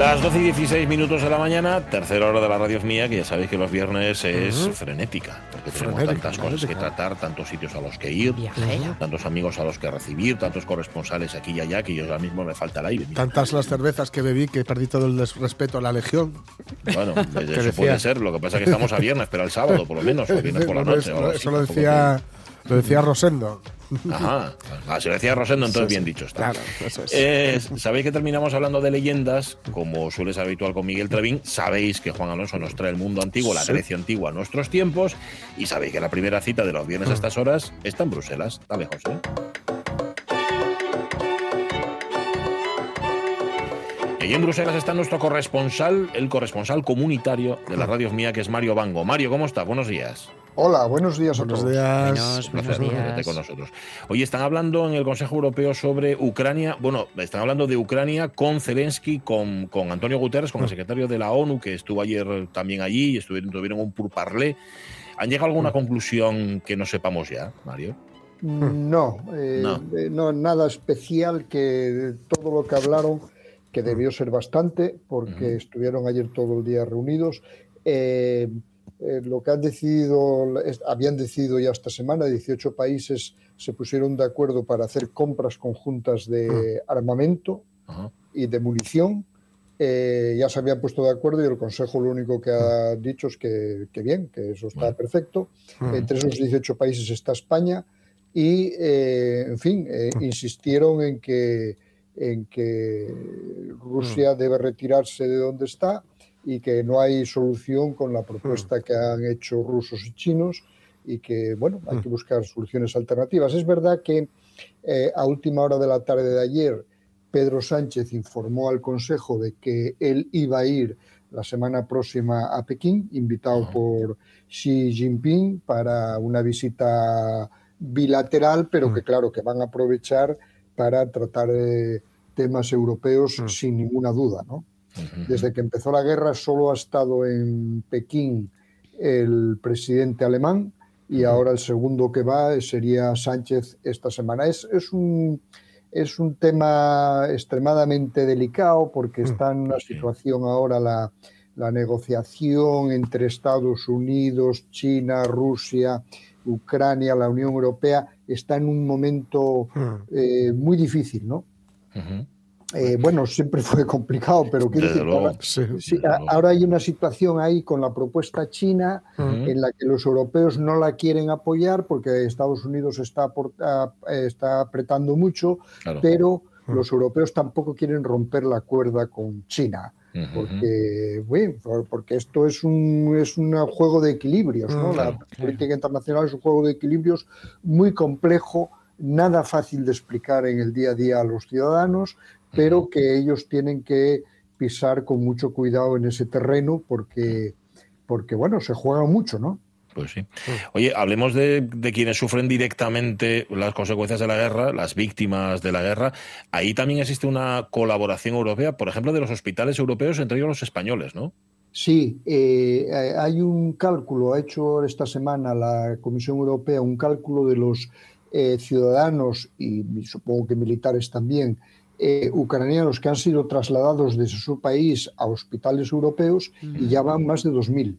Las 12 y 16 minutos de la mañana, tercera hora de la radio es mía, que ya sabéis que los viernes es frenética, porque tenemos Frenética, tantas cosas que tratar, tantos sitios a los que ir, tantos amigos a los que recibir, tantos corresponsales aquí y allá, que yo ahora mismo me falta el aire. mira. Tantas las cervezas que bebí que perdí todo el respeto a la legión. Bueno, eso decía- puede ser, lo que pasa es que estamos a viernes, pero el sábado por lo menos, o viernes por la No, noche. eso, algo así, eso lo decía, lo decía Rosendo. Ajá, ah, si lo decía Rosendo, entonces bien dicho está. Claro, eso es. Eh, Sabéis que terminamos hablando de leyendas, como suele ser habitual con Miguel Trevín. Sabéis que Juan Alonso nos trae el mundo antiguo, la Sí. Grecia antigua a nuestros tiempos. Y sabéis que la primera cita de los viernes a estas horas está en Bruselas. Dale, José. Allí en Bruselas está nuestro corresponsal, el corresponsal comunitario de la radio mía, que es Mario Bango. Mario, ¿cómo estás? Buenos días. Hola, buenos días a Buenos todos. días. Buenos, Un buenos días. con nosotros. Hoy están hablando en el Consejo Europeo sobre Ucrania. Bueno, están hablando de Ucrania con Zelensky, con, con Antonio Guterres, con el secretario de la ONU, que estuvo ayer también allí y estuvieron, tuvieron un pourparlers. ¿Han llegado a alguna conclusión que no sepamos ya, Mario? No, eh, No. eh, no, nada especial que todo lo que hablaron, que debió ser bastante, porque Ujú. estuvieron ayer todo el día reunidos. Eh, eh, lo que han decidido, es- habían decidido ya esta semana, 18 países se pusieron de acuerdo para hacer compras conjuntas de armamento Ajá. y de munición. Eh, ya se habían puesto de acuerdo y el Consejo lo único que ha dicho es que, que bien, que eso está perfecto. Entre esos 18 países está España y, eh, en fin, eh, insistieron en que, en que Rusia debe retirarse de donde está y que no hay solución con la propuesta que han hecho rusos y chinos y que, bueno, hay que buscar soluciones alternativas. Es verdad que eh, a última hora de la tarde de ayer, Pedro Sánchez informó al Consejo de que él iba a ir la semana próxima a Pekín, invitado por Xi Jinping para una visita bilateral, pero que claro, que van a aprovechar para tratar eh, temas europeos Mm. sin ninguna duda, ¿no? Desde que empezó la guerra solo ha estado en Pekín el presidente alemán y ahora el segundo que va sería Sánchez esta semana. Es, es, un, es un tema extremadamente delicado porque está en una Sí. situación ahora la, la negociación entre Estados Unidos, China, Rusia, Ucrania, la Unión Europea, está en un momento Mm. eh, muy difícil, ¿no? Eh, bueno, siempre fue complicado, pero quiero decir, luego. ahora, Sí. sí, hay una situación ahí con la propuesta china en la que los europeos no la quieren apoyar porque Estados Unidos está, está apretando mucho, Claro. pero los europeos tampoco quieren romper la cuerda con China. Porque, bueno, por- porque esto es un, es un juego de equilibrios, ¿no? La claro, política internacional es un juego de equilibrios muy complejo, nada fácil de explicar en el día a día a los ciudadanos, pero que ellos tienen que pisar con mucho cuidado en ese terreno porque, porque bueno, se juega mucho, ¿no? Pues sí. Oye, hablemos de, de quienes sufren directamente las consecuencias de la guerra, las víctimas de la guerra. Ahí también existe una colaboración europea, por ejemplo, de los hospitales europeos, entre ellos los españoles, ¿no? Sí, eh, eh, hay un cálculo, ha hecho esta semana la Comisión Europea un cálculo de los eh, ciudadanos y, supongo que militares también eh, ucranianos que han sido trasladados desde su país a hospitales europeos y ya van más de 2.000.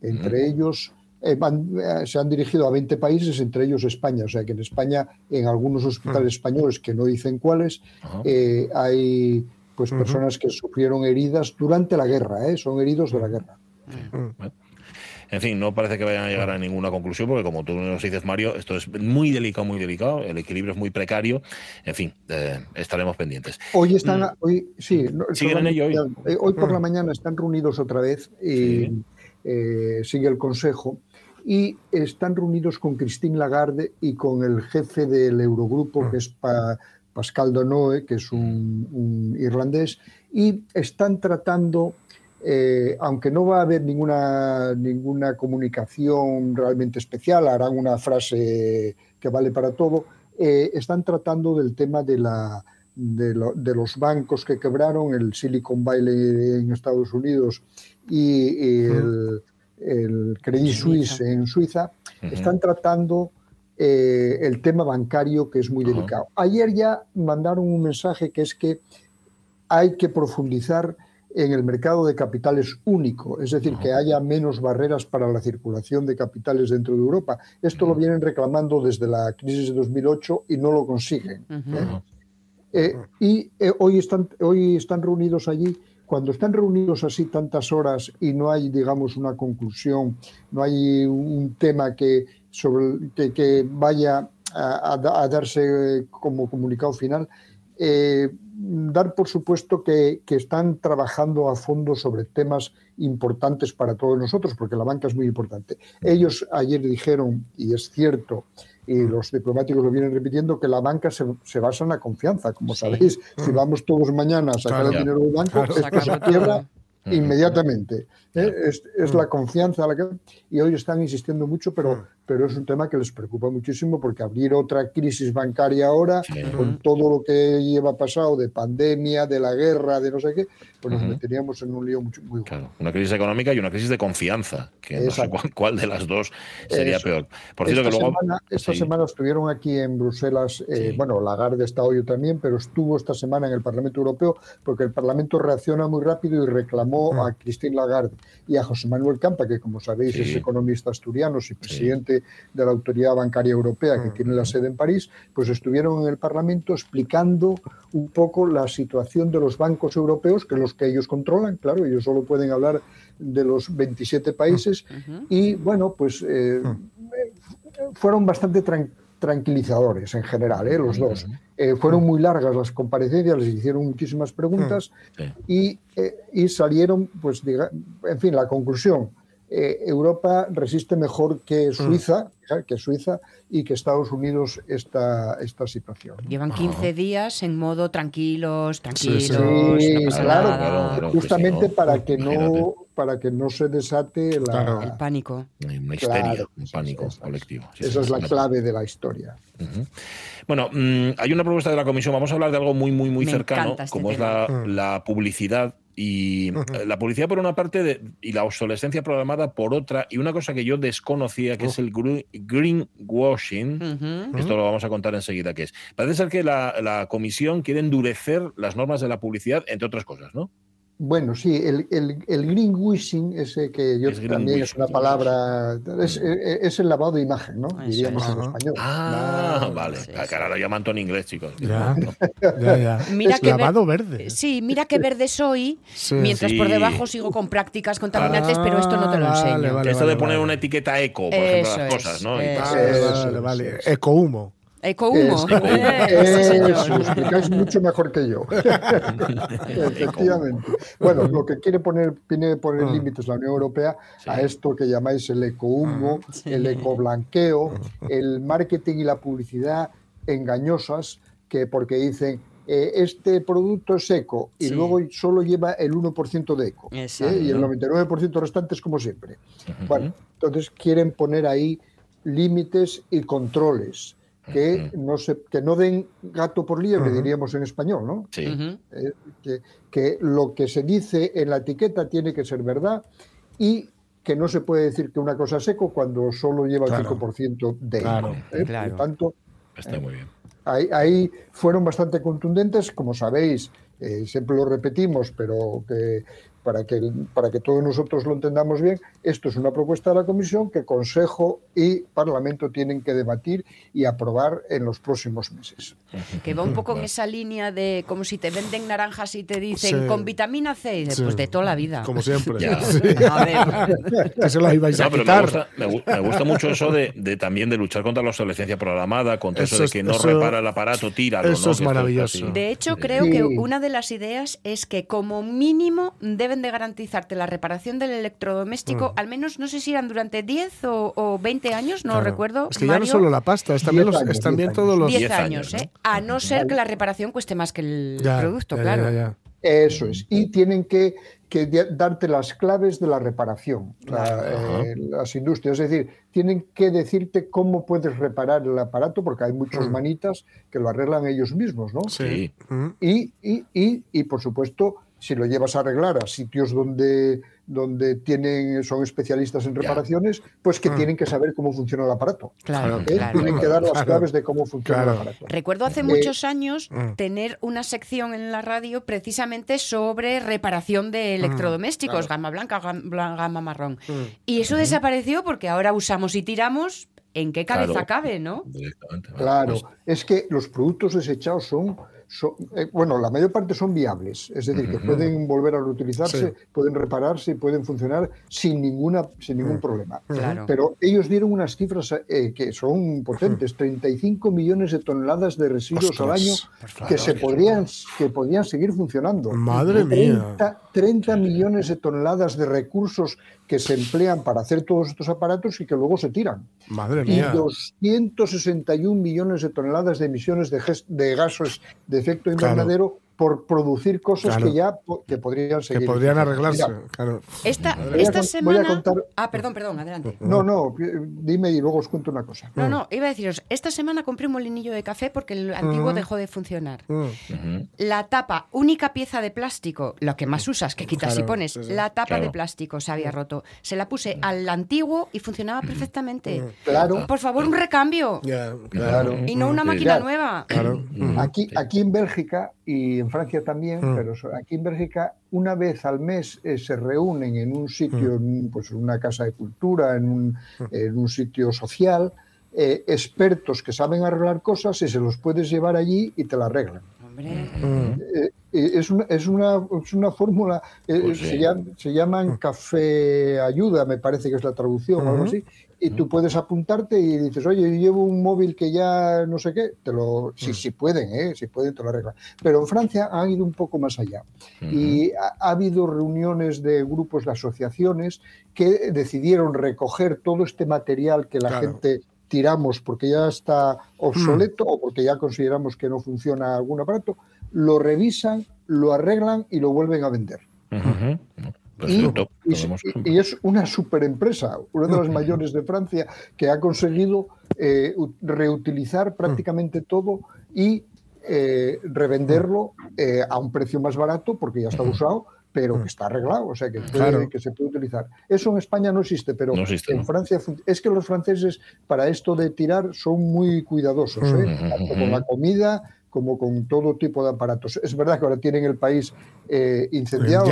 Entre ellos eh, van- eh, se han dirigido a 20 países, entre ellos España. O sea que en España, en algunos hospitales españoles, que no dicen cuáles, hay pues personas que sufrieron heridas durante la guerra, son heridos de la guerra. En fin, no parece que vayan a llegar a ninguna conclusión, porque como tú nos dices, Mario, esto es muy delicado, muy delicado, el equilibrio es muy precario. En fin, eh, estaremos pendientes. Hoy están, Mm. hoy sí, no, Siguen en ello hoy. eh, hoy por Mm. la mañana están reunidos otra vez y Sí. eh, sigue el consejo y están reunidos con Christine Lagarde y con el jefe del Eurogrupo, Mm. que es Pa- Pascal Donoe, que es un, un irlandés, y están tratando eh, aunque no va a haber ninguna, ninguna comunicación realmente especial, harán una frase que vale para todo, eh, están tratando del tema de, la, de, los bancos que quebraron, el Silicon Valley en Estados Unidos y el, Credit Suisse en Suiza, están tratando eh, el tema bancario que es muy delicado. Ayer ya mandaron un mensaje que es que hay que profundizar en el mercado de capitales único, es decir, que haya menos barreras para la circulación de capitales dentro de Europa. Esto lo vienen reclamando desde la crisis de 2008 y no lo consiguen. ¿eh? Eh, y eh, hoy, están, hoy están reunidos allí. Cuando están reunidos así tantas horas y no hay, digamos, una conclusión, no hay un tema que, sobre, que, vaya a, darse como comunicado final, dar por supuesto que, están trabajando a fondo sobre temas importantes para todos nosotros, porque la banca es muy importante. Ellos ayer dijeron, y es cierto, y los diplomáticos lo vienen repitiendo, que la banca se, basa en la confianza. Como sabéis, si vamos todos mañana a sacar el dinero del banco, esto se quiebra inmediatamente. ¿eh? Es, la confianza la que, y hoy están insistiendo mucho, pero, pero es un tema que les preocupa muchísimo porque abrir otra crisis bancaria ahora, con todo lo que lleva pasado de pandemia, de la guerra, de no sé qué, pues nos meteríamos en un lío muy, muy claro, Una crisis económica y una crisis de confianza, que no sé cuál, de las dos sería peor. Por cierto, esta que luego. Semana, esta semana estuvieron aquí en Bruselas, eh, bueno, Lagarde está hoy también, pero estuvo esta semana en el Parlamento Europeo porque el Parlamento reacciona muy rápido y reclamó a Christine Lagarde y a José Manuel Campa, que como sabéis es economista asturiano y presidente de la Autoridad Bancaria Europea, que tiene la sede en París, pues estuvieron en el Parlamento explicando un poco la situación de los bancos europeos, que los que ellos controlan, claro, ellos solo pueden hablar de los 27 países, y bueno, pues eh, fueron bastante tranquilizadores en general, ¿eh? los dos. Eh, fueron muy largas las comparecencias, les hicieron muchísimas preguntas y, y, salieron, pues, en fin, la conclusión eh, Europa resiste mejor que mm. Suiza, que Suiza y que Estados Unidos esta, esta situación. Llevan 15 días en modo tranquilos, tranquilos. Sí, claro, justamente para que no para que no se desate el pánico. Una histeria, un pánico colectivo. esa es la clave de la historia. Bueno, mm, hay una propuesta de la Comisión. Vamos a hablar de algo muy, muy, muy cercano, este como es la, mm. la publicidad y eh, la publicidad por una parte y la obsolescencia programada por otra. Y una cosa que yo desconocía, que es el greenwashing, esto lo vamos a contar enseguida qué es. Parece ser que la, la comisión quiere endurecer las normas de la publicidad, entre otras cosas, ¿no? Bueno, sí, el, el, el greenwashing, ese que yo también es una palabra, es, es, el lavado de imagen, ¿no? Diríamos en español. Ah, vale. Sí, Cara, lo llaman todo en inglés, chicos. Ya, ya, ya. Mira que lavado verde. Sí, mira qué verde soy, mientras por debajo sigo con prácticas contaminantes, pero esto no te lo enseño. Vale, vale, Esto de poner una etiqueta eco, por ejemplo, las cosas, ¿no? vale, vale. Ecohumo. Ecohumo. Lo explicáis mucho mejor que yo. Efectivamente. Bueno, lo que quiere poner, tiene poner ah. límites la Unión Europea a esto que llamáis el ecohumo, ah, el ecoblanqueo, el marketing y la publicidad engañosas, que porque dicen eh, este producto es eco y luego solo lleva el 1% de eco ¿eh? y el 99% restante es como siempre. Bueno, entonces quieren poner ahí límites y controles que no, se, que no den gato por liebre, diríamos en español, ¿no? Sí. Eh, que, que, lo que se dice en la etiqueta tiene que ser verdad y que no se puede decir que una cosa es seco cuando solo lleva el 5% de claro, ¿eh? Por lo tanto, Está muy bien. Ahí, ahí, fueron bastante contundentes, como sabéis, eh, siempre lo repetimos, pero que para que, para que todos nosotros lo entendamos bien, esto es una propuesta de la Comisión que Consejo y Parlamento tienen que debatir y aprobar en los próximos meses. Que va un poco en esa línea de como si te venden naranjas y te dicen con vitamina C, pues de toda la vida. Como siempre. eso lo ibais a Me, gusta, mucho eso de, también de luchar contra la obsolescencia programada, contra eso, de que no repara el aparato, tira. Eso es maravilloso. de hecho, creo que una de las ideas es que como mínimo debe de garantizarte la reparación del electrodoméstico, mm. al menos no sé si eran durante 10 o, 20 años, no recuerdo. Es que ya no solo la pasta, es también, los, todos los 10 años, ¿eh? a no ser que la reparación cueste más que el producto, claro. Eso es. Y tienen que, que darte las claves de la reparación, eh, las industrias. Es decir, tienen que decirte cómo puedes reparar el aparato, porque hay muchos mm. manitas que lo arreglan ellos mismos, ¿no? Sí. Y, y, y, y, por supuesto, si lo llevas a arreglar a sitios donde donde tienen, son especialistas en reparaciones, pues que mm. tienen que saber cómo funciona el aparato. Claro, ¿Eh? Tienen que dar las claves de cómo funciona el aparato. Recuerdo hace muchos años mm. tener una sección en la radio precisamente sobre reparación de mm, electrodomésticos, gama blanca, gama, marrón. Y eso desapareció porque ahora usamos y tiramos ¿En qué cabeza cabe, no? Claro, es que los productos desechados son eh, bueno, la mayor parte son viables, es decir, que pueden volver a reutilizarse, pueden repararse y pueden funcionar sin, ninguna, sin ningún problema. Pero ellos dieron unas cifras eh, que son potentes, 35 millones de toneladas de residuos al año que se podrían, que podrían seguir funcionando. Madre 30, mía. 30 millones de toneladas de recursos que se emplean para hacer todos estos aparatos y que luego se tiran. Madre mía. Y 261 millones de toneladas de emisiones de, de gases de efecto invernadero por producir cosas que ya que podrían seguir. Que podrían arreglarse. Esta, esta semana. Ah, perdón, perdón, adelante. No, no, dime y luego os cuento una cosa. No, no, iba a deciros, esta semana compré un molinillo de café porque el antiguo dejó de funcionar. La tapa, única pieza de plástico, lo que más usas, que quitas y pones, la tapa de plástico se había roto. Se la puse al antiguo y funcionaba perfectamente. Claro. Por favor, un recambio. claro. Y no una máquina nueva. Aquí, aquí en Bélgica y en Francia también, mm. pero aquí en Bélgica una vez al mes eh, se reúnen en un sitio, mm. en, pues una casa de cultura, en un, mm. en un sitio social, eh, expertos que saben arreglar cosas y se los puedes llevar allí y te la arreglan. Eh, es, una, es, una, es una fórmula, pues se, se, llaman café ayuda, me parece que es la traducción o algo así, y tú puedes apuntarte y dices, oye, yo llevo un móvil que ya no sé qué, te lo, si, si pueden, ¿eh? si pueden, te lo arreglan. Pero en Francia han ido un poco más allá. Y ha, habido reuniones de grupos de asociaciones que decidieron recoger todo este material que la gente tiramos porque ya está obsoleto o porque ya consideramos que no funciona algún aparato, lo revisan, lo arreglan y lo vuelven a vender. Y, es una superempresa, una de las mayores de Francia, que ha conseguido eh, reutilizar prácticamente todo y eh, revenderlo eh, a un precio más barato porque ya está usado, pero que está arreglado, o sea que, que se puede utilizar. Eso en España no existe, pero en Francia es que los franceses para esto de tirar son muy cuidadosos, tanto con la comida como con todo tipo de aparatos. Es verdad que ahora tienen el país eh, incendiado.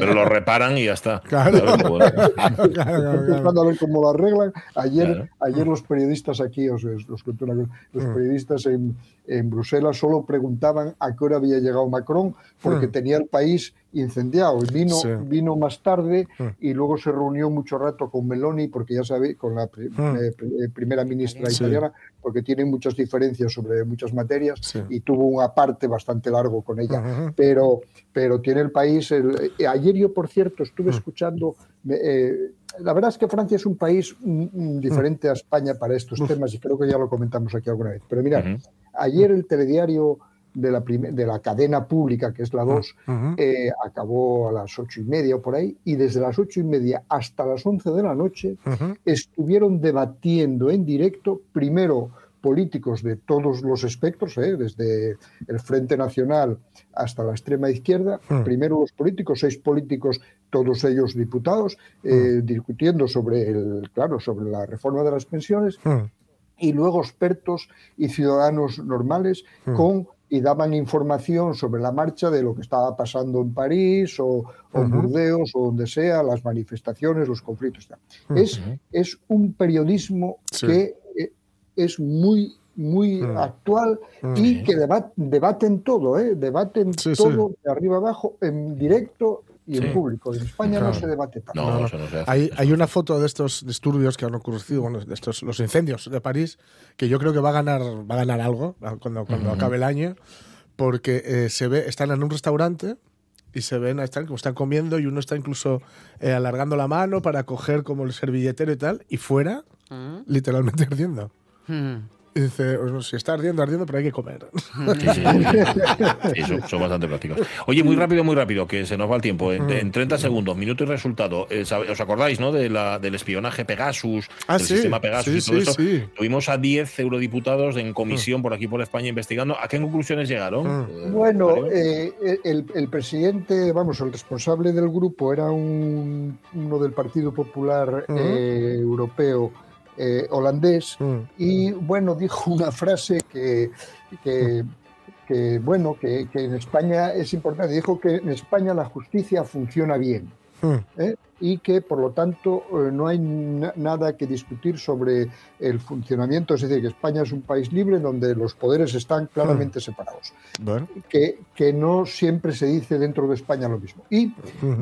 pero lo reparan y ya está. Claro. a ver cómo lo arreglan. Ayer, ayer los periodistas aquí, os, los, los mm. periodistas en, en Bruselas solo preguntaban a qué hora había llegado Macron porque hmm. tenía el país incendiado. Vino, vino más tarde hmm. y luego se reunió mucho rato con Meloni, porque ya sabe, con la hmm. eh, eh, primera ministra italiana, porque tiene muchas diferencias sobre muchas materias y tuvo un aparte bastante largo con ella. pero, pero tiene el país. Eh, ayer yo, por cierto, estuve escuchando. la verdad es que Francia es un país mm, mm, diferente a España para estos temas y creo que ya lo comentamos aquí alguna vez. Pero mira, Ayer el telediario de la, de la cadena pública, que es la 2, eh, acabó a las ocho y media o por ahí, y desde las ocho y media hasta las once de la noche estuvieron debatiendo en directo, primero políticos de todos los espectros, eh, desde el Frente Nacional hasta la extrema izquierda, primero los políticos, seis políticos, todos ellos diputados, eh, discutiendo sobre el, claro, sobre la reforma de las pensiones, y luego expertos y ciudadanos normales hmm. con y daban información sobre la marcha de lo que estaba pasando en París o, en Burdeos o donde sea, las manifestaciones, los conflictos. es, es un periodismo que eh, es muy muy hmm. actual y que debaten todo, ¿eh? debaten todo de arriba abajo en directo y en público. En España no se debate tanto. No, hay, hay, una foto de estos disturbios que han ocurrido, bueno, de estos, los incendios de París, que yo creo que va a ganar, va a ganar algo cuando, cuando acabe el año, porque eh, se ve, están en un restaurante y se ven, están, como están comiendo y uno está incluso eh, alargando la mano para coger como el servilletero y tal, y fuera, mm. literalmente ardiendo. Mm. Y dice, si está ardiendo, ardiendo, pero hay que comer. Sí, son, bastante prácticos. Oye, muy rápido, muy rápido, que se nos va el tiempo. En, 30 segundos, minuto y resultado. Eh, ¿Os acordáis, no? De la, del espionaje Pegasus, ah, del sistema Pegasus y todo eso. Tuvimos a 10 eurodiputados en comisión por aquí por España investigando. ¿A qué conclusiones llegaron? Eh, bueno, eh, el, presidente, vamos, el responsable del grupo era un, uno del Partido Popular Europeo eh, holandés, mm. y bueno, dijo una frase que, que, bueno, que, en España es importante. Dijo que en España la justicia funciona bien. Mm. ¿eh? y que por lo tanto eh, no hay nada que discutir sobre el funcionamiento, es decir, que España es un país libre donde los poderes están claramente mm. separados, que, que, no siempre se dice dentro de España lo mismo. Y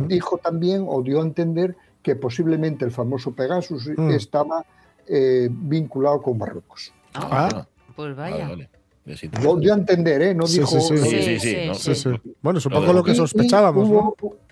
dijo también o dio a entender que posiblemente el famoso Pegasus estaba eh, vinculado con Marruecos. Ah, ah. pues vaya. Vale, a entender, ¿eh? No dijo. Sí, sí, sí. Bueno, supongo lo que sospechábamos.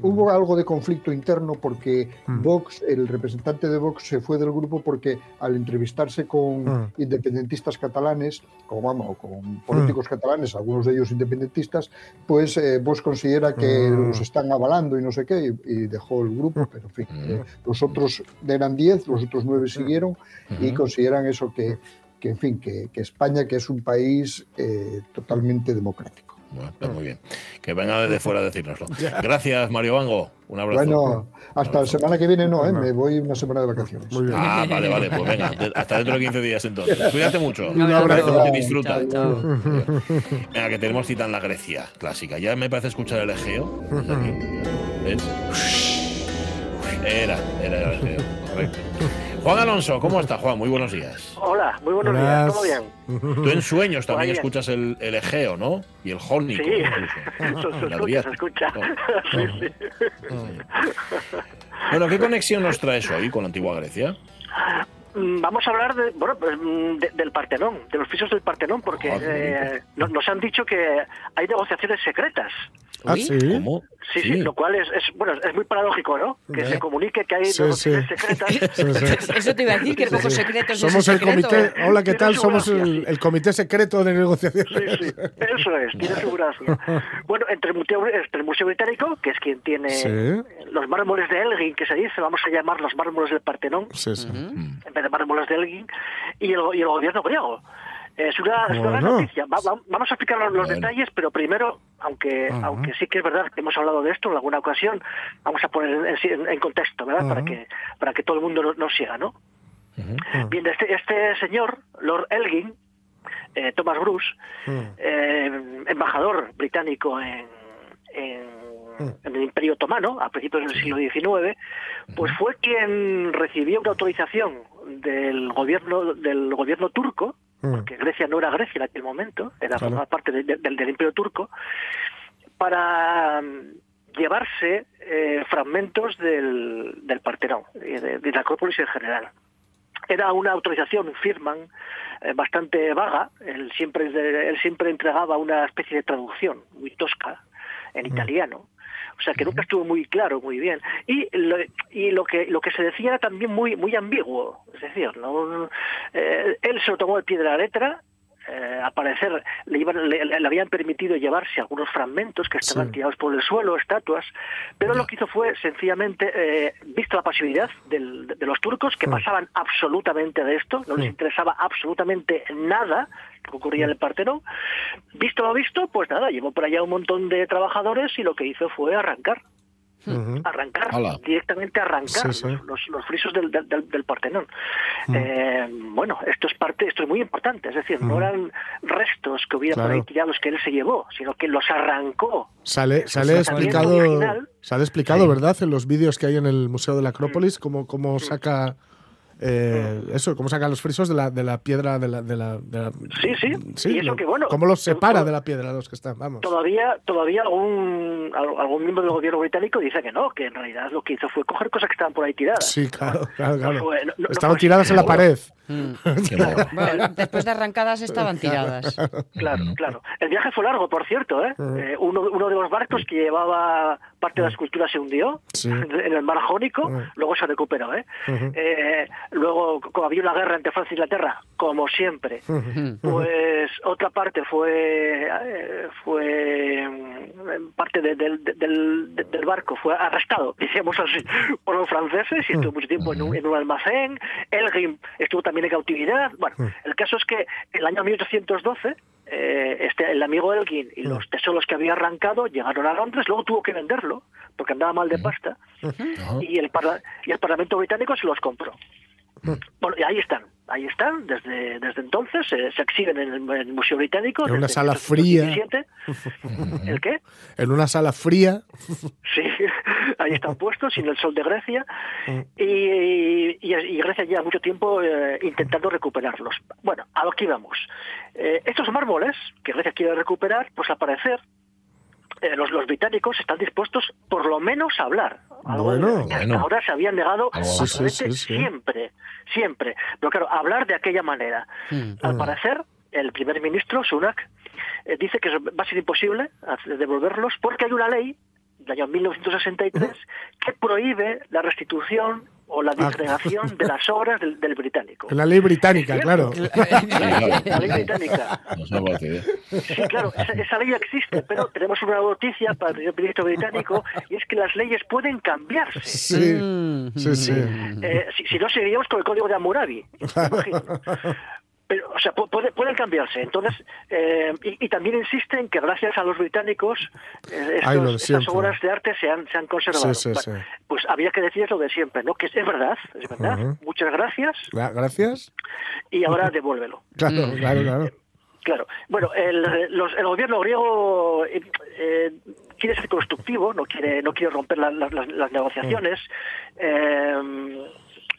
hubo, algo de conflicto interno porque mm. Vox, el representante de Vox, se fue del grupo porque al entrevistarse con mm. independentistas catalanes, con, vamos, con políticos mm. catalanes, algunos de ellos independentistas, pues eh, Vox considera que los están avalando y no sé qué, y, dejó el grupo. Pero en fin, eh, los otros eran 10, los otros 9 siguieron y consideran eso que que, en fin, que, España, que es un país eh, totalmente democrático. Bueno, muy bien. Que venga desde fuera a decírnoslo. Gracias, Mario Vango. Un abrazo. Bueno, hasta la semana que viene no, ¿eh? me voy una semana de vacaciones. Ah, vale, vale. Pues venga, hasta dentro de 15 días entonces. Cuídate mucho. Un abrazo. Disfruta. Venga, que tenemos cita en la Grecia clásica. Ya me parece escuchar el Egeo. ¿Ves? Era, era el Egeo. Correcto. Juan Alonso, ¿cómo está Juan? Muy buenos días. Hola, muy buenos días, ¿todo bien? Tú en sueños también escuchas el, Egeo, ¿no? Y el Jónico. Sí, eso se escucha, se escucha. sí, sí. Bueno, ¿qué conexión nos traes hoy con la antigua Grecia? Mm, vamos a hablar de, bueno, pues, mm, del Partenón, de los pisos del Partenón, porque eh, nos, han dicho que hay negociaciones secretas. ¿Ah, sí? Sí, sí, lo cual es, bueno, es muy paradójico, ¿no? Que se comunique que hay negociaciones secretas. Eso te iba a decir, que poco secretos. Somos el comité, hola, ¿qué tal? Somos el, comité secreto de negociación. Sí, sí, eso es, tiene su gracia. Bueno, entre el, Museo, el Museo Británico, que es quien tiene los mármoles de Elgin, que se dice, vamos a llamar los mármoles del Partenón, en vez de mármoles de Elgin, y el, y el gobierno griego. Es una, gran noticia. vamos a explicar los, detalles, pero primero, aunque aunque sí que es verdad que hemos hablado de esto en alguna ocasión, vamos a poner en, contexto, ¿verdad? Para que para que todo el mundo nos no siga, ¿no? Bien, este, este señor, Lord Elgin, eh, Thomas Bruce, eh, embajador británico en, en, el Imperio Otomano, a principios del siglo XIX, pues fue quien recibió una autorización del gobierno del gobierno turco. Porque Grecia no era Grecia en aquel momento, era parte del Imperio Turco, para mm, llevarse eh, fragmentos del, del Partenón, de, de, la Acrópolis en general. Era una autorización, firman, eh, bastante vaga. Él siempre, él siempre entregaba una especie de traducción muy tosca en mm. italiano o sea que nunca estuvo muy claro, muy bien. Y lo, y lo que lo que se decía era también muy muy ambiguo, es decir, no eh, él se lo tomó de pie de la letra eh, al parecer le, le, habían permitido llevarse algunos fragmentos que estaban tirados por el suelo, estatuas, pero lo que hizo fue sencillamente, eh, visto la pasividad del, de, los turcos, que pasaban absolutamente de esto, no les interesaba absolutamente nada lo que ocurría en el Partenón, visto lo visto, pues nada, llevó por allá un montón de trabajadores y lo que hizo fue arrancar arrancar, directamente arrancar Los, los, frisos del, del, Partenón. Eh, bueno, esto es parte, esto es muy importante, es decir, no eran restos que hubiera por ahí tirados que él se llevó, sino que los arrancó. Sale, sale explicado, sale explicado, ¿verdad? En los vídeos que hay en el Museo de la Acrópolis, cómo, cómo saca eh, eso, cómo sacan los frisos de la, de la piedra de la, de la, sí, sí, y eso que bueno. ¿Cómo los separa de la piedra los que están? Vamos. Todavía, todavía algún, algún miembro del gobierno británico dice que no, que en realidad lo que hizo fue coger cosas que estaban por ahí tiradas. Sí, claro, claro, claro. estaban tiradas en la pared. Mm. después de arrancadas estaban tiradas. Claro, claro. El viaje fue largo, por cierto. ¿eh? eh uno, uno, de los barcos que llevaba parte de la escultura se hundió en el mar Jónico, luego se recuperó. ¿eh? eh luego, como había una guerra entre Francia e Inglaterra, como siempre, pues otra parte fue, eh, fue mm, parte del, del, barco, fue arrestado, decíamos así, por los franceses y estuvo mucho tiempo en un, en un almacén. Elgin estuvo también en cautividad. Bueno, el caso es que en el año 1812 eh, este, el amigo Elgin y los tesoros que había arrancado llegaron a Londres, luego tuvo que venderlo porque andaba mal de pasta y el, y el Parlamento británico se los compró. Bueno, y ahí están, ahí están, desde, desde entonces se, exhiben en el, Museo Británico. En una sala fría. ¿El qué? En una sala fría. Sí, ahí están puestos, sin el sol de Grecia. Y, y, Grecia lleva mucho tiempo eh, intentando recuperarlos. Bueno, a lo que íbamos. Eh, estos mármoles que Grecia quiere recuperar, pues al parecer eh, los, los, británicos están dispuestos por lo menos a hablar. bueno, ahora se habían negado siempre, siempre. Pero claro, hablar de aquella manera. Hmm. Al parecer, el primer ministro, Sunak, eh, dice que va a ser imposible devolverlos porque hay una ley del año 1963 que prohíbe la restitución o la ah. disgregación de las obras del, británico. La ley británica, claro. La ley británica. Sí, claro, esa, ley existe, pero tenemos una noticia para el ministro británico y es que las leyes pueden cambiarse. Sí, sí, sí. Eh, si, no, seguiríamos con el código de Hammurabi. o sea, pueden cambiarse. Entonces, eh, y, también insisten que gracias a los británicos eh, estas obras de arte se han, se han conservado. pues había que decir lo de siempre, ¿no? Que es, verdad, es verdad. Muchas gracias. Gracias. Y ahora devuélvelo. claro, claro, claro. Claro. Bueno, el, el gobierno griego eh, quiere ser constructivo, no quiere, no quiere romper las, negociaciones.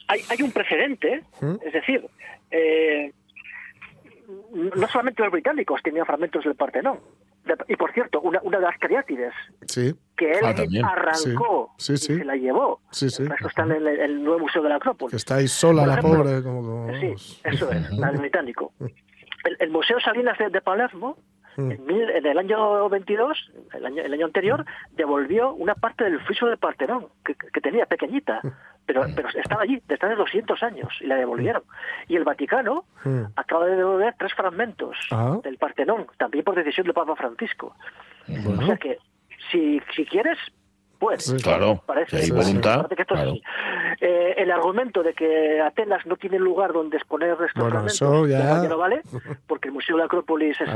hay, hay un precedente, es decir, eh, no solamente los británicos tenían fragmentos del Partenón. Y por cierto, una, una de las cariátides que él ah, arrancó y se la llevó. Eso está en el, nuevo museo de la Acrópolis. está ahí sola la pobre. Sí, eso es, la del británico. El, Museo Salinas de Palermo Mm. En, el año 22, el año, el año anterior, devolvió una parte del friso de Partenón, que, tenía pequeñita, mm. Pero, pero estaba allí desde hace 200 años y la devolvieron. Y el Vaticano mm. acaba de devolver tres fragmentos ah. del Partenón, también por decisión del Papa Francisco. O sea que, si, si quieres, pues, claro, parece, hay voluntad. Eh, el argumento de que Atenas no tiene lugar donde exponer estos bueno, eso ya... no vale, porque el Museo de la Acrópolis es,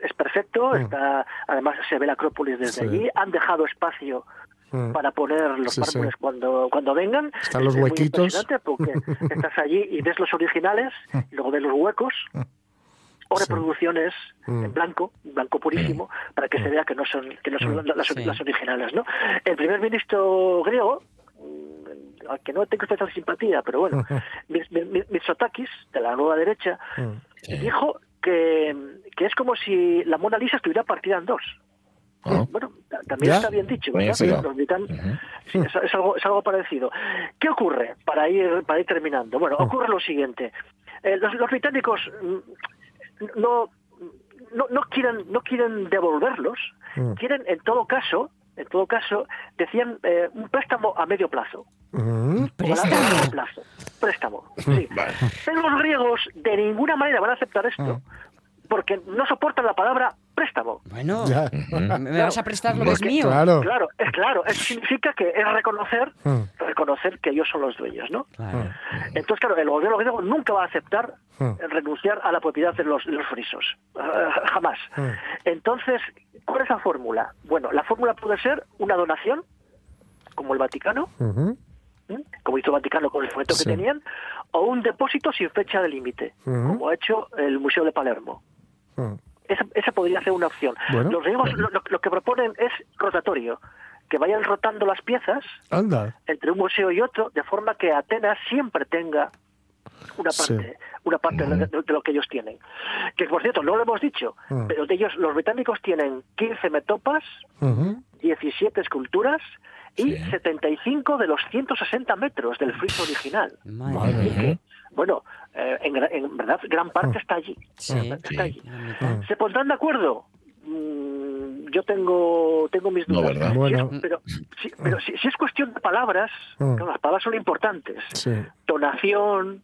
es, perfecto, mm. está, además se ve la Acrópolis desde allí, han dejado espacio mm. para poner los mármoles cuando, cuando vengan. Están los huequitos. Porque estás allí y ves los originales, y luego ves los huecos, o reproducciones en mm. blanco, blanco purísimo, mm. para que se mm. vea que no son, que no son las, originales. ¿no? El primer ministro griego, al que no tengo especial simpatía, pero bueno, Mitsotakis, de la nueva derecha, dijo que, que es como si la Mona Lisa estuviera partida en dos. Ah. Bueno, también está bien dicho, ¿verdad? es, algo, es algo parecido. ¿Qué ocurre para ir, para ir terminando? Bueno, ocurre lo siguiente. Eh, los, los, británicos no, no, no quieren no quieren devolverlos, mm. quieren en todo caso en todo caso, decían eh, un préstamo a medio plazo. Mm. ¿Préstamo? plazo. Préstamo, sí. Pero los griegos de ninguna manera van a aceptar esto, mm porque no soportan la palabra préstamo. Bueno, me vas a prestar lo que es mío. Claro. claro, es claro. Eso significa que es reconocer, hmm. reconocer que ellos son los dueños, ¿no? Entonces, claro, el gobierno griego nunca va a aceptar hmm. renunciar a la propiedad de los, los frisos. Ah, jamás. Hmm. Entonces, ¿cuál es la fórmula? Bueno, la fórmula puede ser una donación, como el Vaticano, como hizo el Vaticano con el fomento que tenían, o un depósito sin fecha de límite, como ha hecho el Museo de Palermo. Mm. Esa, podría ser una opción. Los griegos lo, que proponen es rotatorio, que vayan rotando las piezas entre un museo y otro, de forma que Atenas siempre tenga una parte, una parte de, lo que ellos tienen. Que por cierto, no lo hemos dicho, mm. pero de ellos, los británicos tienen 15 metopas, 17 esculturas y 75 de los 160 metros del friso original. Bueno, eh, en, verdad, gran parte está allí. está allí. ¿Se pondrán de acuerdo? Mm, yo tengo tengo mis dudas. pero, pero si, es cuestión de palabras, las palabras son importantes. Tonación.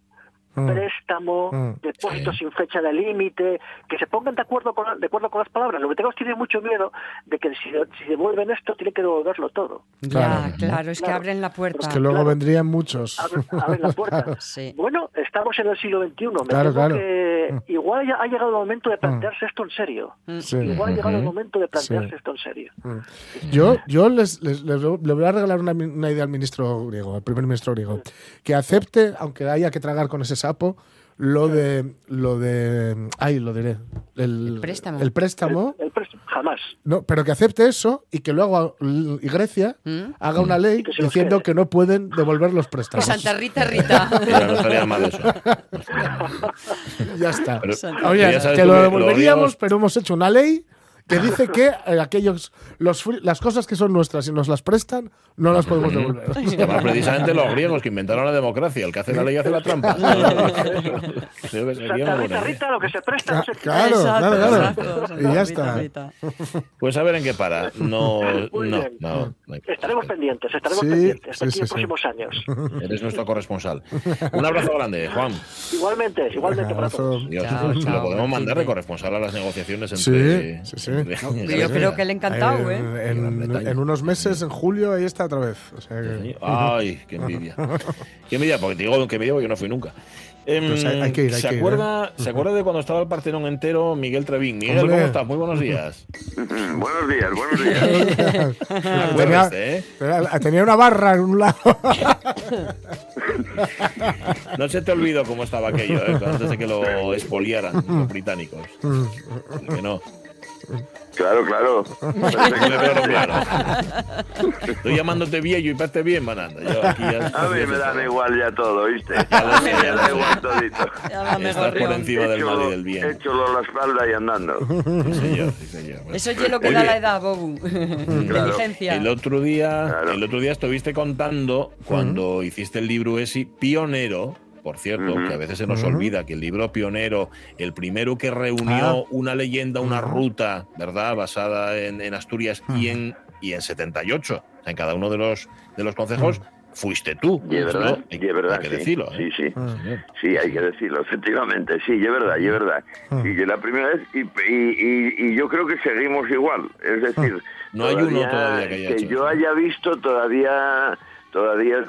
Préstamo, mm. depósito sin fecha de límite, que se pongan de acuerdo con de acuerdo con las palabras. Lo que tengo es que tiene mucho miedo de que si, si devuelven esto, tienen que devolverlo todo. Ya, claro, es que abren la puerta. Es que luego vendrían muchos. Abren, la puerta. Bueno, estamos en el siglo XXI. Me claro, que mm. igual ha llegado el momento de plantearse esto en serio. Igual ha llegado el momento de plantearse esto en serio. Yo, yo les, les, voy a regalar una, una idea al ministro griego, al primer ministro griego, que acepte, aunque haya que tragar con ese sapo lo de lo de ay lo diré el, préstamo. el préstamo, jamás. No pero que acepte eso y que luego y Grecia ¿Mm? haga una ley diciendo que no pueden devolver los préstamos. Santa Rita Rita. Ya está. Oye que lo devolveríamos pero hemos hecho una ley que dice que eh, aquellos los, las cosas que son nuestras y nos las prestan no las podemos devolver. Además, precisamente los griegos que inventaron la democracia, el que hace la ley hace la trampa. Rita, lo que se presta no se Claro, claro, claro. Y ya está. Pues a ver en qué para. No, no, no, Estaremos pendientes, estaremos pendientes aquí en los próximos años. Eres nuestro corresponsal. Un abrazo grande, Juan. Igualmente, igualmente para todos. Lo podemos mandar de corresponsal a las negociaciones entre. Sí, sí, sí. Yo creo que le ha encantado, ¿eh? En, unos meses, en julio, ahí está otra vez. Ay, qué envidia. qué envidia, porque te digo que envidia porque yo no fui nunca. Em, pues ¿Se, acuerda, ¿Se acuerda de cuando estaba el Partenón entero Miguel Trevín? Miguel, ¿cómo estás? Muy buenos días. buenos días, buenos días. tenía, ¿eh? tenía una barra en un lado. no se te olvidó cómo estaba aquello, ¿eh? antes de que lo expoliaran los británicos. Que no. Claro, claro. Estoy llamándote viejo y parte bien, mananda. a mí me dan igual ya todo, ¿viste? A mí me da igual todito. Estás por encima del mal y del bien. Hecho la espalda y andando. Sí, señor, sí, señor. Eso es lo que da la edad, Bobu. Inteligencia. El otro día, el otro día estuviste contando cuando hiciste el libro ese pionero por cierto, que a veces se nos olvida que el libro pionero, el primero que reunió ah. una leyenda, una ruta, ¿verdad?, basada en, Asturias y, en, y en 78, en cada uno de los, de los consejos, fuiste tú. Y es verdad, y es verdad. Hay que decirlo. Sí, sí. Sí, hay que decirlo, efectivamente. Sí, es verdad, y es verdad. Y que la primera vez, y, y, y, yo creo que seguimos igual. Es decir, no hay uno todavía que, que yo haya visto todavía todavía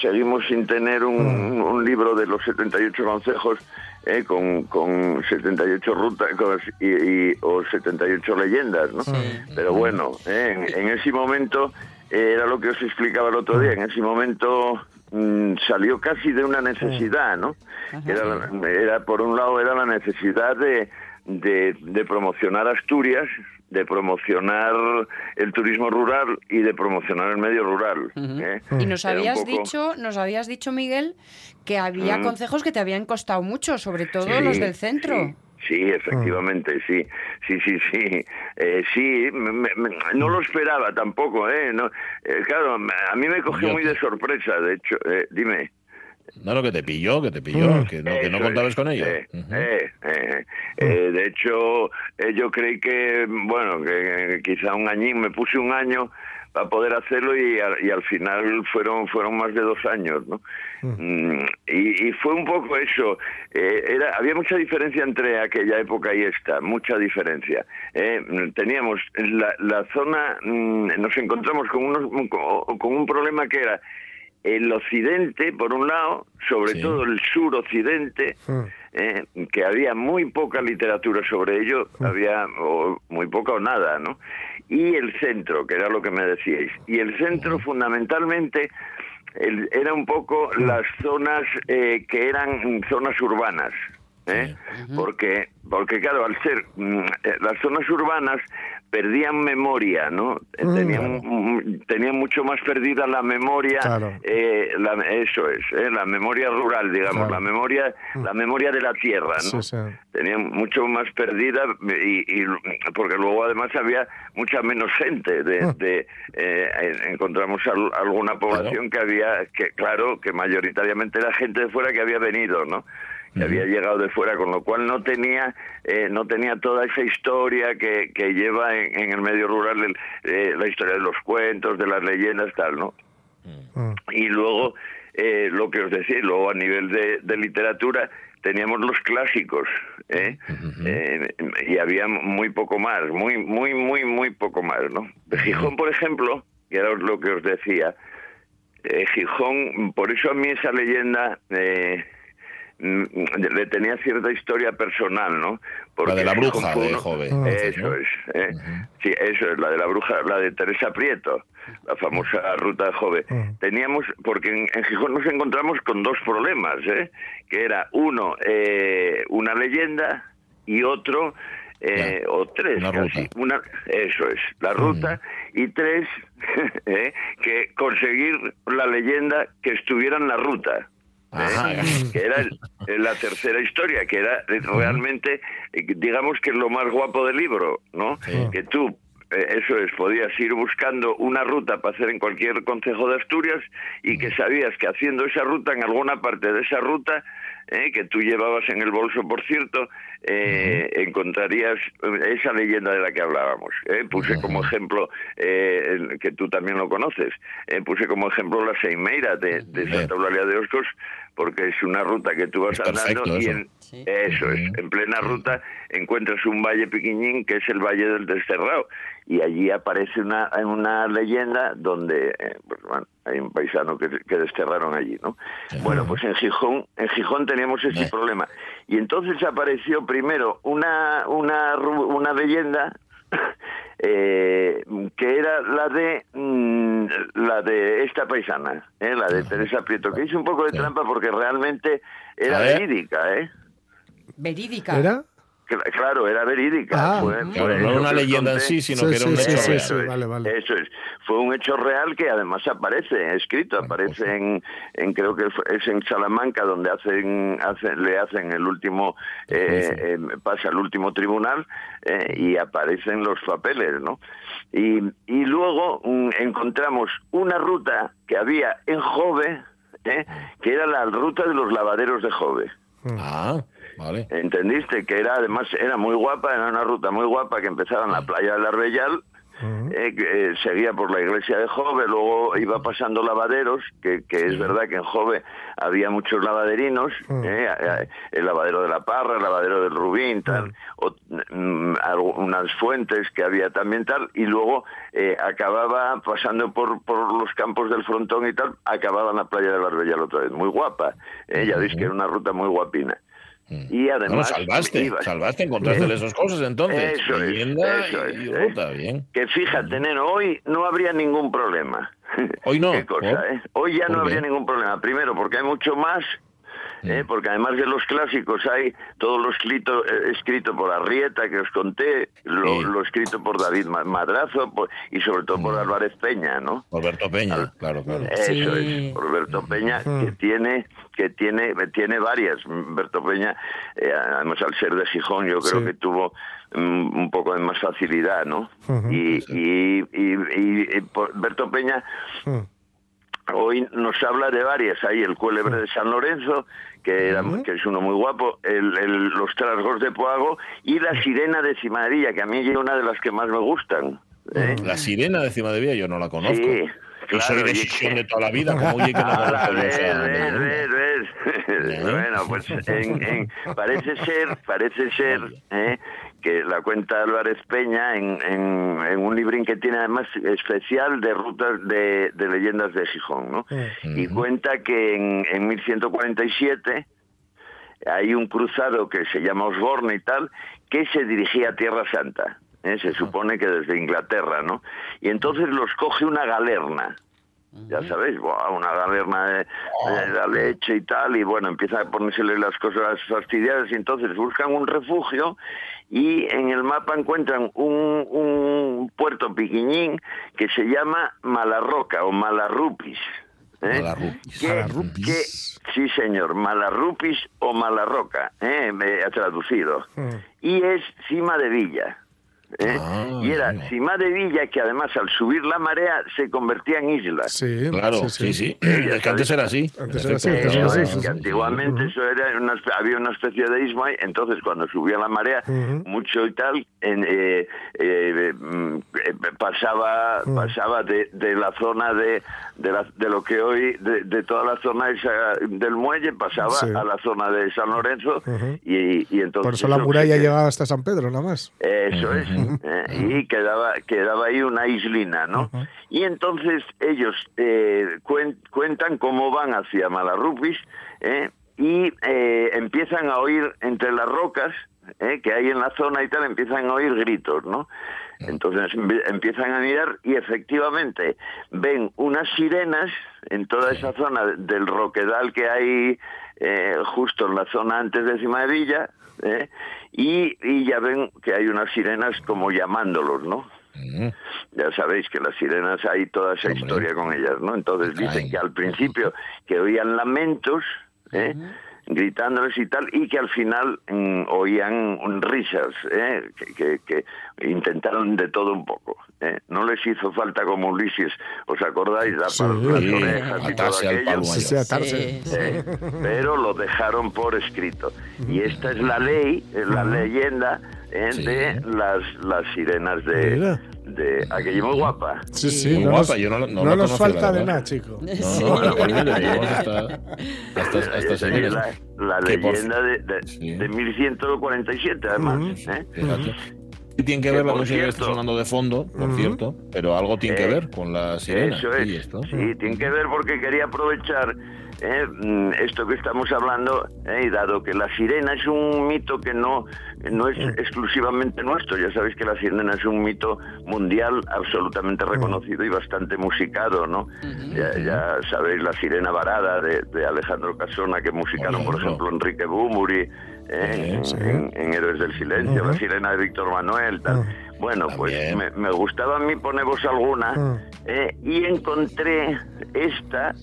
seguimos sin tener un, un, libro de los 78 consejos eh, con, con 78 rutas y, o 78 leyendas, ¿no? Pero bueno, eh, en, ese momento eh, era lo que os explicaba el otro día, en ese momento mm, salió casi de una necesidad, ¿no? Era, era, por un lado era la necesidad de, de, de promocionar Asturias de promocionar el turismo rural y de promocionar el medio rural. ¿eh? Y nos habías dicho, nos habías dicho Miguel, que había consejos que te habían costado mucho, sobre todo los del centro. Sí. efectivamente, sí, sí, sí, sí, eh, sí, no lo esperaba tampoco, ¿eh? No, eh, claro, a mí me cogió muy de sorpresa, de hecho, eh, dime. No, lo que te pilló, que te pilló, mm. que no, que no contabas con ello. Eh, eh, eh, eh, de hecho, yo creí que, bueno, que, quizá un añín, me puse un año para poder hacerlo y, y, al final fueron fueron más de dos años, ¿no? Mm. Mm, y, y, fue un poco eso. era había mucha diferencia entre aquella época y esta, mucha diferencia. teníamos la, la zona, nos encontramos con, unos, con un problema que era el occidente, por un lado, sobre todo el sur-occidente, hmm. eh, que había muy poca literatura sobre ello, hmm. había muy poca o nada, ¿no? Y el centro, que era lo que me decíais. Y el centro, fundamentalmente, era un poco las zonas eh, que eran zonas urbanas. ¿Eh? porque porque claro al ser mm, las zonas urbanas perdían memoria, ¿no? Mm. tenían, tenían, mucho más perdida la memoria, eh, eso es, eh, la memoria rural, digamos, la memoria, mm. la memoria de la tierra, ¿no? Tenían mucho más perdida y, porque luego además había mucha menos gente. De, mm. eh, encontramos alguna población que había, que claro, que mayoritariamente era gente de fuera que había venido, ¿no? Que había llegado de fuera, con lo cual no tenía eh, no tenía toda esa historia que, que lleva en, el medio rural eh, la historia de los cuentos, de las leyendas, tal, ¿no? Mm. Y luego, eh, lo que os decía, luego a nivel de, literatura, teníamos los clásicos, ¿eh? y había muy poco más, muy, muy, muy, muy poco más, ¿no? De Gijón, por ejemplo, que era lo que os decía, Gijón, por eso a mí esa leyenda... Mm, le tenía cierta historia personal, ¿no? Porque la de la bruja de joven. Eso es. ¿eh? Sí, eso es, la de la bruja, la de Teresa Prieto, la famosa ruta de joven. Teníamos, porque en, Gijón nos encontramos con dos problemas, ¿eh? Que era uno, eh, una leyenda y otro, eh, o tres, casi. Una, eso es, la ruta, y tres, eh, que conseguir la leyenda que estuviera en la ruta. ¿Eh? que era la tercera historia, que era realmente, digamos que es lo más guapo del libro, ¿no? Que tú eh, eso es, podías ir buscando una ruta para hacer en cualquier concejo de Asturias y que sabías que haciendo esa ruta, en alguna parte de esa ruta, eh, que tú llevabas en el bolso, por cierto, eh, encontrarías esa leyenda de la que hablábamos. Puse como ejemplo, que tú también lo conoces, puse como ejemplo la Seimeira de, de Santa Eulalia de Oscos, porque es una ruta que tú vas andando y en, eso es, en plena ruta encuentras un valle pequeñín que es el Valle del Desterrado y allí aparece una, una leyenda donde eh, pues, bueno, hay un paisano que, que desterraron allí, ¿no? Bueno, pues en Gijón, en Gijón teníamos ese problema y entonces apareció primero una una una leyenda eh, que era la de mm, la de esta paisana, ¿eh? la de Teresa Prieto, que hizo un poco de trampa porque realmente era verídica, ¿eh? Verídica. ¿Era? Claro, era verídica. Ah, no era una leyenda en sí, sino que era un hecho real. Eso es. Fue un hecho real que además aparece escrito, aparece en, en creo que es en Salamanca donde hacen, hacen le hacen el último eh, eh, pasa el último tribunal eh, y aparecen los papeles, ¿no? Y, y luego mm, encontramos una ruta que había en Jove, que era la ruta de los lavaderos de Jove. Ah. ¿Entendiste? Que era, además, era muy guapa, era una ruta muy guapa que empezaba en la playa del Arbellal, eh, eh, seguía por la iglesia de Jove, luego iba pasando lavaderos, que, que es verdad que en Jove había muchos lavaderinos, eh, el lavadero de la Parra, el lavadero del Rubín, tal, o, mm, unas fuentes que había también tal, y luego acababa pasando por, por los campos del frontón y tal, acababa en la playa del Arbellal otra vez, muy guapa, ya veis que era una ruta muy guapina. Mm. Y además. salvaste, salvaste, encontraste esas cosas entonces. Eso es, eso es, ¿eh? bien. Que fíjate, Neno, hoy no habría ningún problema. Hoy no. ¿eh? Hoy ya no habría ningún problema. Primero, porque hay mucho más ¿eh? Mm. porque además de los clásicos hay todo lo escrito, eh, escrito por Arrieta, que os conté, lo, escrito por David Madrazo y sobre todo por mm. Álvarez Peña, ¿no? Alberto Peña, claro, claro. Eso es, Alberto Peña, que tiene que tiene tiene varias. Alberto Peña, eh, además al ser de Gijón, yo creo que tuvo mm, un poco de más facilidad, ¿no? y, y, y, Alberto Peña hoy nos habla de varias. Hay el cuélebre de San Lorenzo, que, era, que es uno muy guapo, el, los trasgos de Poago y la sirena de Cimadilla, que a mí es una de las que más me gustan. ¿eh? La sirena de Cimadilla yo no la conozco. Sí. Claro, soy de Sisión de toda la vida, como oye que no ah, Bueno, pues en, parece ser, parece ser ¿eh? Que la cuenta Álvarez Peña en, en, un librín que tiene además especial de rutas de, de leyendas de Gijón, ¿no? Y cuenta que en, en 1147 hay un cruzado que se llama Osborne y tal, que se dirigía a Tierra Santa. ¿eh? Se supone que desde Inglaterra, ¿no? Y entonces los coge una galerna. Ya sabéis, una galerna de, la leche y tal, y bueno, empieza a ponérsele las cosas fastidiadas y entonces buscan un refugio y en el mapa encuentran un, un puerto piquiñín que se llama Malarroca o Malarrupis. ¿eh? Malarrupis. sí, señor, Malarrupis o Malarroca, ¿eh? me ha traducido. Mm. Y es cima de villa. ¿Eh? Ah, y era Cima de Villa que además al subir la marea se convertía en isla. Sí, claro, sí, sí. Es que antes era así. Antes era así. antiguamente eso era una, había una especie de isma, entonces cuando subía la marea mucho y tal, en, eh, eh, mm, pasaba pasaba de, de, la zona de de, la, de lo que hoy de, de, toda la zona esa del muelle pasaba a la zona de San Lorenzo y, y, entonces por eso la muralla llegaba hasta San Pedro nada más eso es ¿eh? y quedaba, quedaba ahí una islina, ¿no? Y entonces ellos eh, cuentan cómo van hacia Malarrupis ¿eh? y empiezan a oír entre las rocas que hay en la zona y tal, empiezan a oír gritos, ¿no? Entonces empiezan a mirar y efectivamente ven unas sirenas en toda esa zona del roquedal que hay justo en la zona antes de Cima de Villa, ¿eh? y, ya ven que hay unas sirenas como llamándolos, ¿no? Ya sabéis que las sirenas hay toda esa historia con ellas, ¿no? Entonces dicen que al principio que oían lamentos, ¿eh? Gritándoles y tal, y que al final mm, oían risas, ¿eh? que, que, intentaron de todo un poco. ¿eh? No les hizo falta como Ulises, ¿os acordáis? las orejas y todo aquello. Pero lo dejaron por escrito. Y esta es la ley, es la leyenda ¿eh? de las, las sirenas de de aquella muy guapa. Sí, sí, muy no guapa. Nos, Yo no, no, no nos falta de nada, chico. No, no, no, hasta, hasta, hasta la, la leyenda de, de, de, 1147, además. ¿eh? Y tiene que ver la música que está sonando de fondo, por cierto, pero algo tiene que eh, ver con la sirena. Eso es. esto. Sí, tiene que ver porque quería aprovechar eh, mm, esto que estamos hablando, eh, y dado que la sirena es un mito que no, no es exclusivamente nuestro, ya sabéis que la sirena es un mito mundial absolutamente reconocido y bastante musicado, ¿no? ya, sabéis la sirena varada de, Alejandro Casona que musicaron, por ejemplo, Enrique Bumuri. Eh, en, Héroes del Silencio, la sirena de Víctor Manuel, tal. Bueno, pues me, gustaba a mí poneros alguna y encontré esta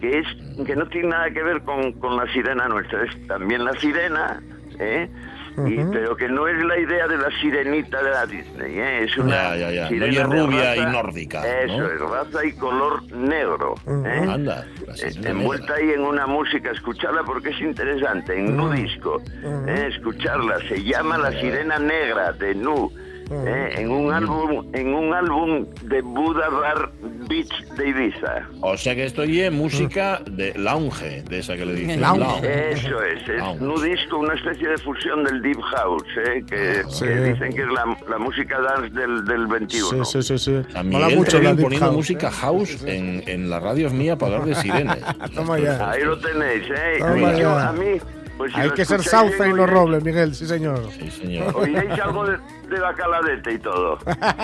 que es que no tiene nada que ver con, con la sirena nuestra, es también la sirena, ¿eh? Y, pero que no es la idea de la sirenita de la Disney, ¿eh? es una sirena rubia y nórdica. Eso, es raza y color negro. ¿eh? Anda, eh, envuelta ahí en una música, escucharla porque es interesante, en Nu Disco, ¿eh? escucharla, se llama La Sirena Negra de Nu. ¿Eh? en un álbum en un álbum de Buda Bar Beach de Ibiza. O sea que estoy en música de lounge, de esa que le dicen. Eso es, es un disco, una especie de fusión del Deep House, ¿eh? que, dicen que es la, la, música dance del, del 21. Sí, sí, sí. sí. Mola mucho la poniendo música house en, en las radios mías para hablar de sirenes. Toma ya. Ahí lo tenéis, ¿eh? a mí pues Hay que ser sauce y no roble, Miguel, sí señor. Sí, señor. Oiréis algo de, de bacaladete y todo.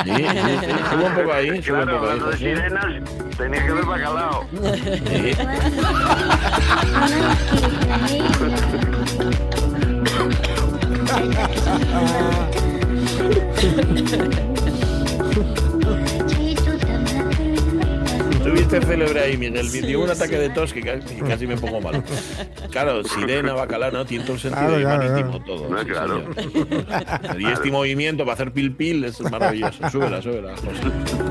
Sí, sí, sí. Sube un poco ahí, sube claro, un poco ahí. de sirenas tenía que ver bacalao. Sí. Tuviste célebre ahí, Miguel. Me dio un ataque de tos que casi, me pongo mal. Claro, sirena, bacalao, ¿no? Tiene todo el sentido claro, marítimo, todo. No, claro. Y este movimiento para hacer pil pil es maravilloso. Súbela, súbela. tú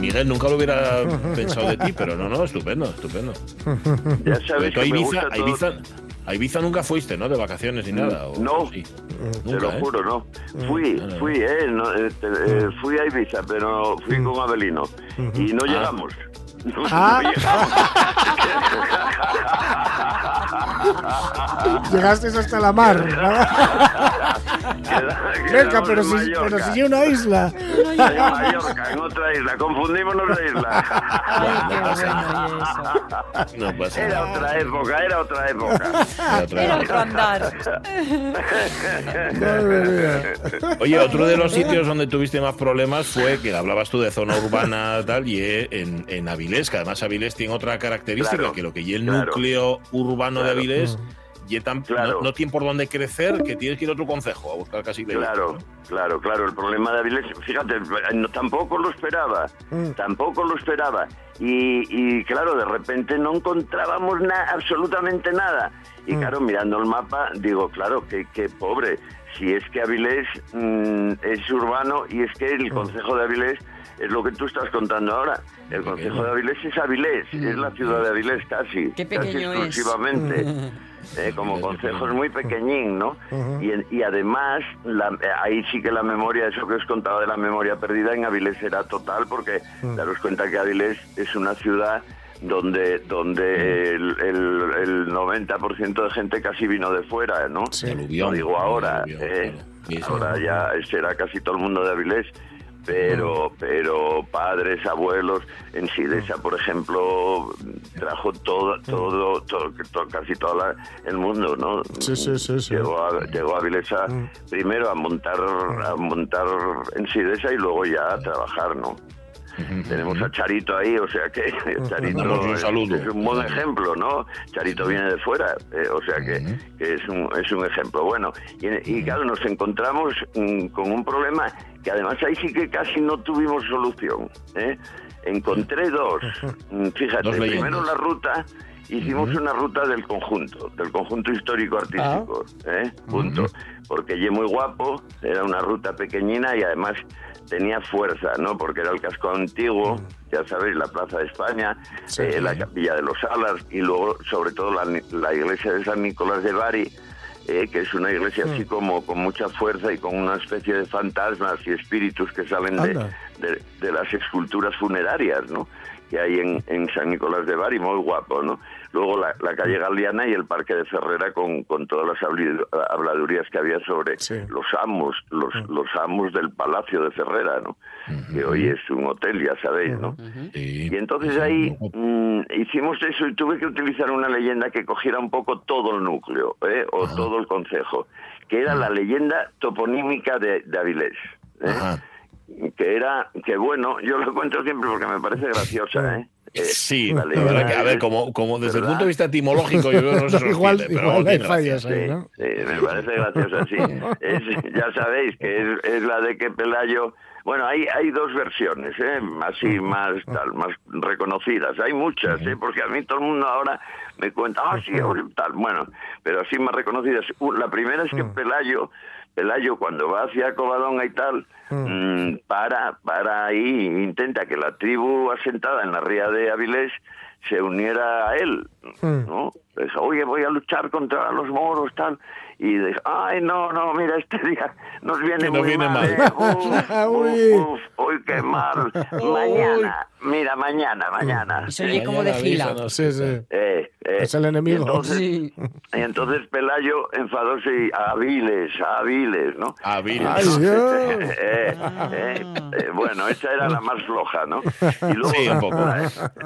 Miguel nunca lo hubiera pensado de ti, pero no, no, estupendo, estupendo. Ya sabes que Ibiza, a, Ibiza, a Ibiza nunca fuiste, ¿no? De vacaciones ni nada. ¿o? No, sí? te lo ¿eh? juro, no. Fui, fui, eh, no, eh, eh, fui a Ibiza, pero fui con Abelino y no ah. No, ah. no llegamos. Llegasteis hasta la mar. Venga, pero si, pero si una isla. En Mallorca, en otra isla. Confundimos la isla. No pasa Era otra época, era otra época. Era otra Era vez. otro andar. Madre mía. Oye, otro de los sitios donde tuviste más problemas fue que hablabas tú de zona urbana tal y en, en Avilés, que además Avilés tiene otra característica, Claro, que lo que y el claro. núcleo urbano de. Avilés y tan, Claro. no, no tiene por dónde crecer, que tienes que ir a otro concejo a buscar casi de Claro, claro, claro. El problema de Avilés, fíjate, no, tampoco lo esperaba, Mm. tampoco lo esperaba. Y, y, claro, de repente no encontrábamos na- absolutamente nada. Y Mm. claro, mirando el mapa, digo, claro, que, que pobre. Si es que Avilés mm, es urbano y es que Mm. el concejo de Avilés es lo que tú estás contando ahora. El concejo de Avilés es Avilés, es la ciudad de Avilés casi. Qué casi pequeño es. exclusivamente. Eh, como concejo es muy pequeñín, ¿no? y, en- y además, la- eh, ahí sí que la memoria, eso que os contaba de la memoria perdida en Avilés era total, porque daros cuenta que Avilés es una ciudad donde donde el, el, el 90% de gente casi vino de fuera, ¿no? De aluvión. Lo digo ahora, eh, ahora ya será casi todo el mundo de Avilés. Pero, pero padres, abuelos, en Sidesa, por ejemplo, trajo todo, todo, todo, to- casi todo la- el mundo, ¿no? Sí, sí, sí, sí. Llegó a, llegó a Vilesa primero a montar, a montar en Sidesa y luego ya a trabajar, ¿no? Tenemos a Charito ahí, o sea que Charito un es- saludo. es un buen ejemplo, ¿no? Charito viene de fuera, eh, o sea que, que es, un, es un ejemplo. Bueno, y, y claro, nos encontramos mm, con un problema que además ahí sí que casi no tuvimos solución. ¿eh? Encontré dos. Mm, Fíjate, Dos primero la ruta, hicimos una ruta del conjunto, del conjunto histórico-artístico, ¿eh? Punto. Porque lle muy guapo, era una ruta pequeñina y además tenía fuerza, ¿no? Porque era el casco antiguo, ya sabéis, la Plaza de España, Sí. eh, la Capilla de los Alas y luego, sobre todo, la, la iglesia de San Nicolás de Bari, eh, que es una iglesia así como con mucha fuerza y con una especie de fantasmas y espíritus que salen de, de, de las esculturas funerarias, ¿no? Que hay en, en San Nicolás de Bari, muy guapo, ¿no? Luego la, la calle Galeana y el Parque de Ferrera con, con todas las habladurías que había sobre Sí. los amos, los, los amos del Palacio de Ferrera, ¿no? Que hoy es un hotel, ya sabéis, ¿no? Y entonces ahí mm, hicimos eso y tuve que utilizar una leyenda que cogiera un poco todo el núcleo, ¿eh? o todo el concejo, que era la leyenda toponímica de, de Avilés. ¿eh? Que era, que bueno, yo lo cuento siempre porque me parece graciosa, ¿eh? Eh, Sí, la la leyenda verdad que, a ver, como, como desde el punto de vista etimológico, yo no se igual sostiene, pero igual hay fallas ahí, Sí, ¿no? sí, me parece graciosa, sí. Es- ya sabéis que es, es la de que Pelayo... Bueno, hay, hay dos versiones, ¿eh? así más tal, más reconocidas. Hay muchas, ¿eh? porque a mí todo el mundo ahora me cuenta, ah, sí, tal. Bueno, pero así más reconocidas. La primera es que Pelayo, Pelayo cuando va hacia Covadonga y tal, mm, para, para ahí, intenta que la tribu asentada en la ría de Avilés se uniera a él, ¿no? Pues, oye, voy a luchar contra los moros, tal. Y dice, ay, no, no, mira, este día nos viene Que nos muy viene mal. mal. ¿eh? Uf, uf, uf, uy, qué mal. mañana, mira, mañana, mañana. Y se oye como de gila. Sí, sí. Eh, eh, Es el enemigo. Y entonces, Sí. y entonces Pelayo enfadóse y Aviles, Aviles, ¿no? Ah, bien. Ay, Dios. Eh, eh, eh, bueno, esa era la más floja, ¿no? Y luego, Sí, un poco.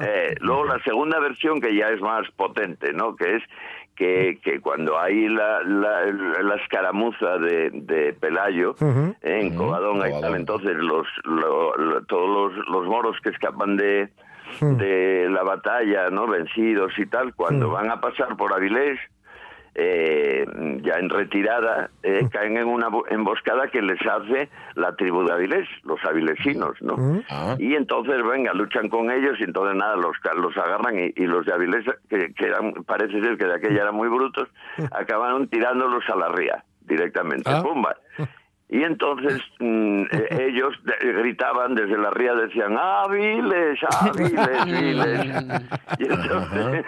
eh, luego la segunda versión que ya es más potente, ¿no? Que es que, que cuando hay la, la, la escaramuza de, de Pelayo eh, en Ujú, Covadonga y tal, entonces los, lo- lo- todos los, los moros que escapan de, de la batalla, ¿no? Vencidos y tal, cuando van a pasar por Avilés, eh, ya en retirada, eh, caen en una bo- emboscada que les hace la tribu de Avilés, los avilesinos, ¿no? Ah. Y entonces, venga, luchan con ellos y entonces nada, los, ca- los agarran y, y los de Avilés, que, que eran, parece ser que de aquella eran muy brutos, acabaron tirándolos a la ría directamente, Ah. ¡pumba! Y entonces mm, eh, ellos de- gritaban desde la ría, decían, ¡ah, viles, ah, viles, viles! Y, entonces,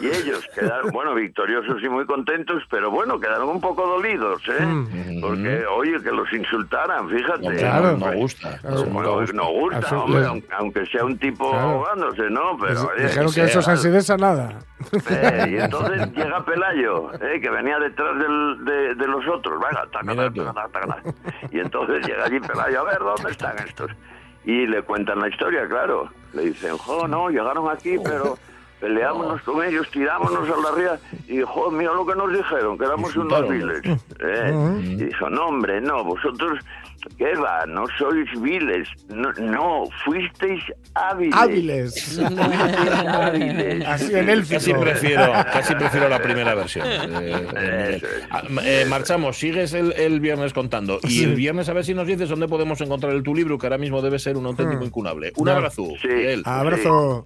y ellos quedaron, bueno, victoriosos y muy contentos, pero bueno, quedaron un poco dolidos, ¿eh? Porque, oye, que los insultaran, fíjate. Claro. no, no gusta. Claro. no Bueno, gusta. no gusta, hombre, aunque- aunque sea un tipo Claro. ahogándose, ¿no? Pero, oye, Dijeron que esos ansidesa nada. Eh, y entonces llega Pelayo, eh, que venía detrás del, de, los otros. Y entonces llega allí Pelayo, a ver, ¿dónde están estos? Y le cuentan la historia, claro. Le dicen, jo, no, llegaron aquí, pero peleámonos con ellos, tirámonos a la ría y dijo, mira lo que nos dijeron, que éramos unos viles. ¿eh? Y dijo, no hombre, no, vosotros ¿Qué va? No sois viles. No, no fuisteis hábiles. Hábiles. Así en el casi prefiero, casi prefiero la primera versión. Eh, ah, eh, marchamos, sigues el, viernes contando. Y el viernes a ver si nos dices dónde podemos encontrar el tu libro, que ahora mismo debe ser un auténtico incunable. Un abrazo. Abrazo.